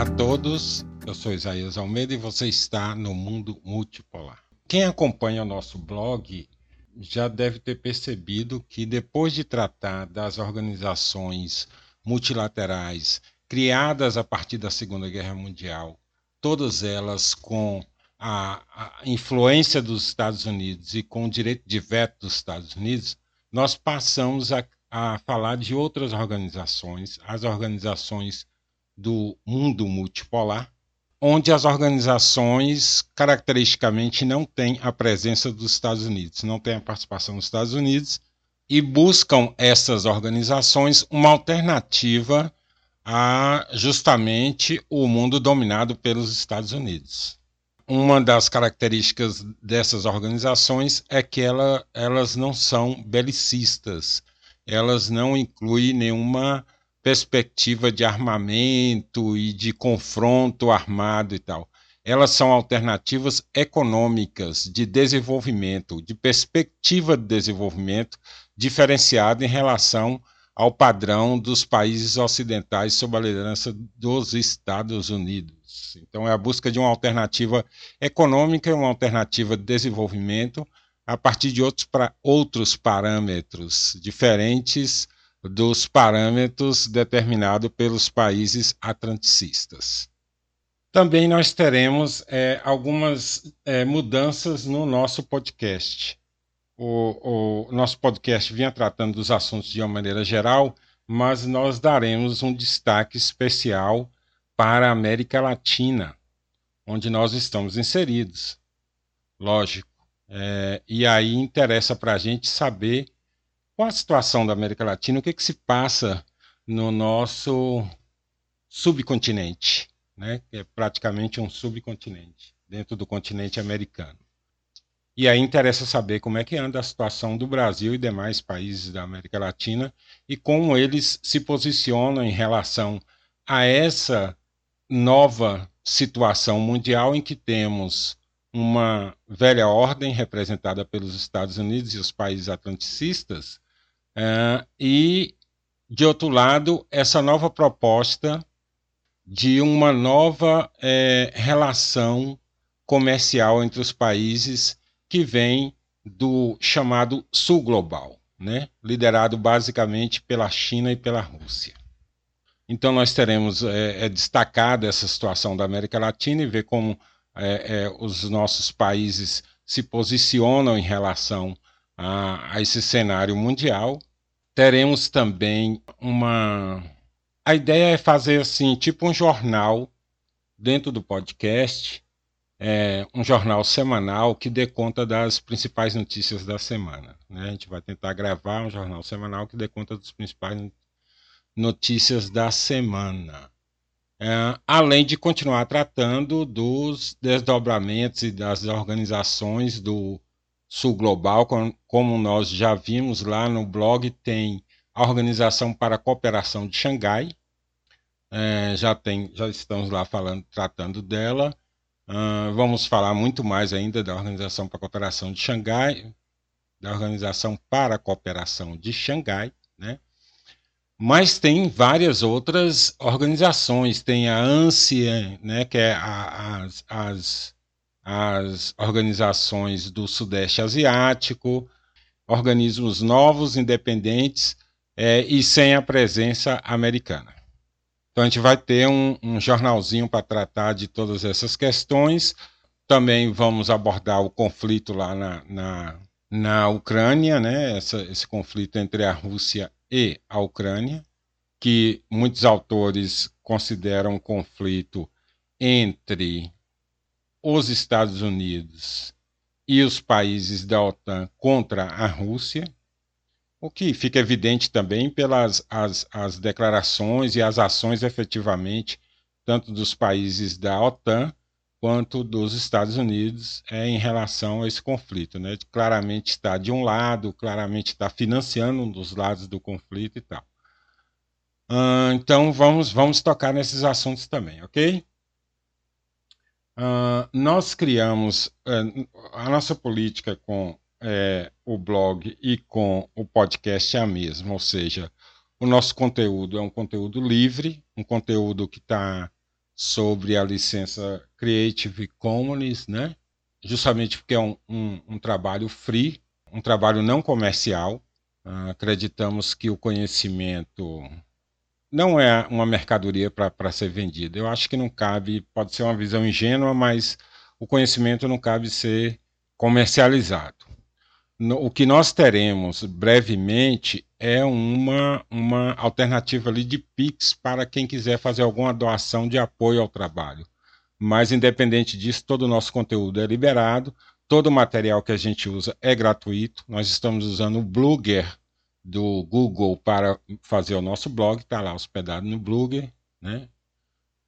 Olá a todos, eu sou Isaías Almeida e você está no Mundo Multipolar. Quem acompanha o nosso blog já deve ter percebido que depois de tratar das organizações multilaterais criadas a partir da Segunda Guerra Mundial, todas elas com a, a, influência dos Estados Unidos e com o direito de veto dos Estados Unidos, nós passamos a, a falar de outras organizações, as organizações do mundo multipolar, onde as organizações caracteristicamente não têm a presença dos Estados Unidos, não têm a participação dos Estados Unidos e buscam essas organizações uma alternativa a justamente o mundo dominado pelos Estados Unidos. Uma das características dessas organizações é que ela, elas não são belicistas, elas não incluem nenhuma perspectiva de armamento e de confronto armado e tal. Elas são alternativas econômicas de desenvolvimento, de perspectiva de desenvolvimento diferenciada em relação ao padrão dos países ocidentais sob a liderança dos Estados Unidos. Então, é a busca de uma alternativa econômica e uma alternativa de desenvolvimento a partir de outros, pra, outros parâmetros diferentes dos parâmetros determinados pelos países atlanticistas. Também nós teremos é, algumas é, mudanças no nosso podcast. O, o, nosso podcast vinha tratando dos assuntos de uma maneira geral, mas nós daremos um destaque especial para a América Latina, onde nós estamos inseridos. Lógico. É, e aí interessa para a gente saber qual a situação da América Latina, o que, que se passa no nosso subcontinente, né? que é praticamente um subcontinente, dentro do continente americano. E aí interessa saber como é que anda a situação do Brasil e demais países da América Latina e como eles se posicionam em relação a essa nova situação mundial em que temos uma velha ordem representada pelos Estados Unidos e os países atlanticistas é, e, de outro lado, essa nova proposta de uma nova é, relação comercial entre os países que vem do chamado Sul Global, né? liderado basicamente pela China e pela Rússia. Então, nós teremos é, é destacado essa situação da América Latina e ver como é, é, os nossos países se posicionam em relação a, a esse cenário mundial. Teremos também uma. A ideia é fazer assim, tipo um jornal dentro do podcast, é, um jornal semanal que dê conta das principais notícias da semana. Né? A gente vai tentar gravar um jornal semanal que dê conta das principais notícias da semana. É, além de continuar tratando dos desdobramentos e das organizações do Sul Global, como nós já vimos lá no blog, tem a Organização para a Cooperação de Xangai. É, já, tem, já estamos lá falando, tratando dela. Uh, vamos falar muito mais ainda da Organização para a Cooperação de Xangai, da Organização para a Cooperação de Xangai, né? Mas tem várias outras organizações, tem a ANSIA, né, que é a, as, as as organizações do Sudeste Asiático, organismos novos, independentes é, e sem a presença americana. Então a gente vai ter um, um jornalzinho para tratar de todas essas questões. Também vamos abordar o conflito lá na, na, na Ucrânia, né? Essa, esse conflito entre a Rússia e a Ucrânia, que muitos autores consideram um conflito entre os Estados Unidos e os países da OTAN contra a Rússia, o que fica evidente também pelas as, as declarações e as ações efetivamente, tanto dos países da OTAN quanto dos Estados Unidos é, em relação a esse conflito. Né? Claramente está de um lado, claramente está financiando um dos lados do conflito e tal. Uh, então vamos, vamos tocar nesses assuntos também, ok? Uh, nós criamos uh, a nossa política com uh, o blog e com o podcast é a mesma, ou seja, o nosso conteúdo é um conteúdo livre, um conteúdo que está sobre a licença Creative Commons, né? justamente porque é um, um, um trabalho free, um trabalho não comercial. Uh, acreditamos que o conhecimento não é uma mercadoria para ser vendida. Eu acho que não cabe, pode ser uma visão ingênua, mas o conhecimento não cabe ser comercializado. No, o que nós teremos brevemente é uma, uma alternativa ali de Pix para quem quiser fazer alguma doação de apoio ao trabalho. Mas, independente disso, todo o nosso conteúdo é liberado, todo o material que a gente usa é gratuito. Nós estamos usando o Blogger do Google para fazer o nosso blog, está lá hospedado no Blogger. Né?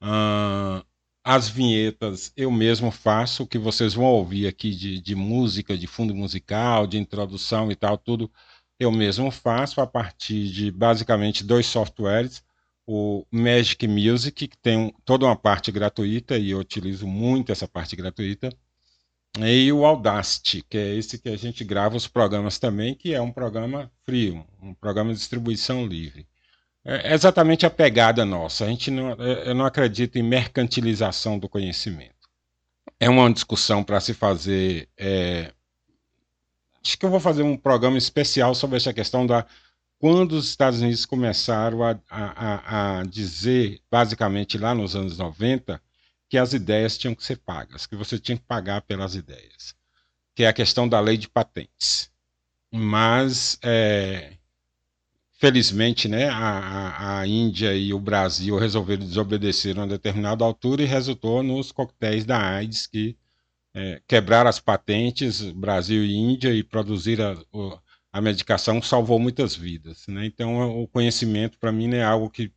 Uh, as vinhetas eu mesmo faço, o que vocês vão ouvir aqui de, de música, de fundo musical, de introdução e tal, tudo eu mesmo faço a partir de basicamente dois softwares. O Magic Music, que tem toda uma parte gratuita, e eu utilizo muito essa parte gratuita. E o Audacity, que é esse que a gente grava os programas também, que é um programa free, um programa de distribuição livre. É exatamente a pegada nossa. A gente não, é, eu não acredito em mercantilização do conhecimento. É uma discussão para se fazer. É... Acho que eu vou fazer um programa especial sobre essa questão da quando os Estados Unidos começaram a, a, a dizer, basicamente lá nos anos 90, que as ideias tinham que ser pagas, que você tinha que pagar pelas ideias, que é a questão da lei de patentes. Mas é, Felizmente, né, a, a, Índia e o Brasil resolveram desobedecer a uma determinada altura e resultou nos coquetéis da AIDS que é, quebraram as patentes, Brasil e Índia, e produzir a, a medicação salvou muitas vidas. Né? Então, o conhecimento, para mim, é algo que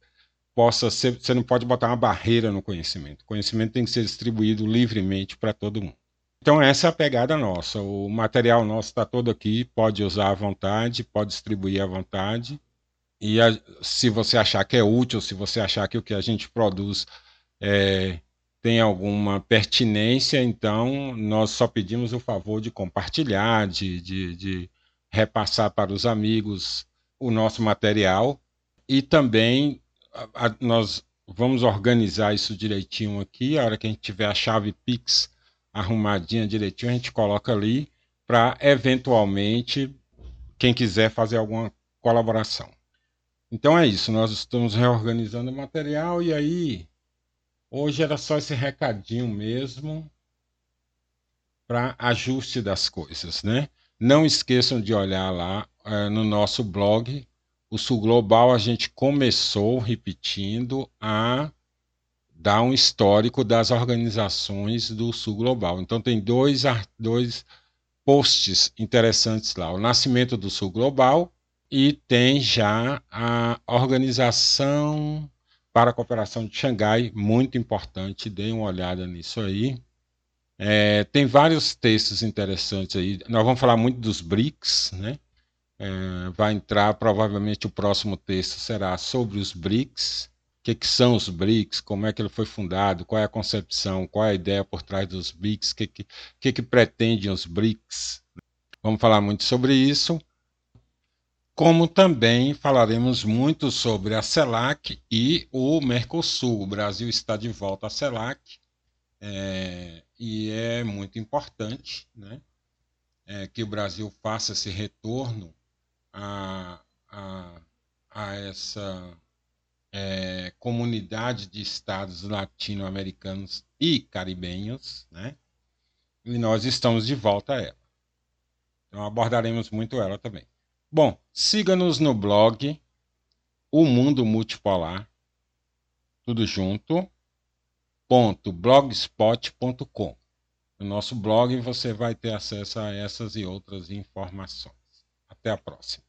possa ser. Você não pode botar uma barreira no conhecimento. O conhecimento tem que ser distribuído livremente para todo mundo. Então, essa é a pegada nossa. O material nosso está todo aqui, pode usar à vontade, pode distribuir à vontade. E a, se você achar que é útil, se você achar que o que a gente produz é, tem alguma pertinência, então nós só pedimos o favor de compartilhar, de, de, de repassar para os amigos o nosso material e também a, nós vamos organizar isso direitinho aqui. A hora que a gente tiver a chave Pix arrumadinha direitinho, a gente coloca ali para eventualmente quem quiser fazer alguma colaboração. Então é isso, nós estamos reorganizando o material e aí hoje era só esse recadinho mesmo para ajuste das coisas, né? Não esqueçam de olhar lá é, no nosso blog, o Sul Global, a gente começou repetindo a dar um histórico das organizações do Sul Global. Então tem dois, dois posts interessantes lá, o nascimento do Sul Global e tem já a Organização para a Cooperação de Xangai, muito importante, deem uma olhada nisso aí. É, tem vários textos interessantes aí. Nós vamos falar muito dos BRICS, né? É, vai entrar, provavelmente o próximo texto será sobre os BRICS. O que, que, são os BRICS? Como é que ele foi fundado? Qual é a concepção? Qual é a ideia por trás dos BRICS? O que, que, que, que pretendem os BRICS? Vamos falar muito sobre isso como também falaremos muito sobre a CELAC e o Mercosul. O Brasil está de volta à CELAC é, e é muito importante né, é, que o Brasil faça esse retorno a, a, a essa é, comunidade de estados latino-americanos e caribenhos, né? E nós estamos de volta a ela. Então abordaremos muito ela também. Bom, siga-nos no blog O Mundo Multipolar, tudo junto, ponto blogspot.com. No nosso blog você vai ter acesso a essas e outras informações. Até a próxima.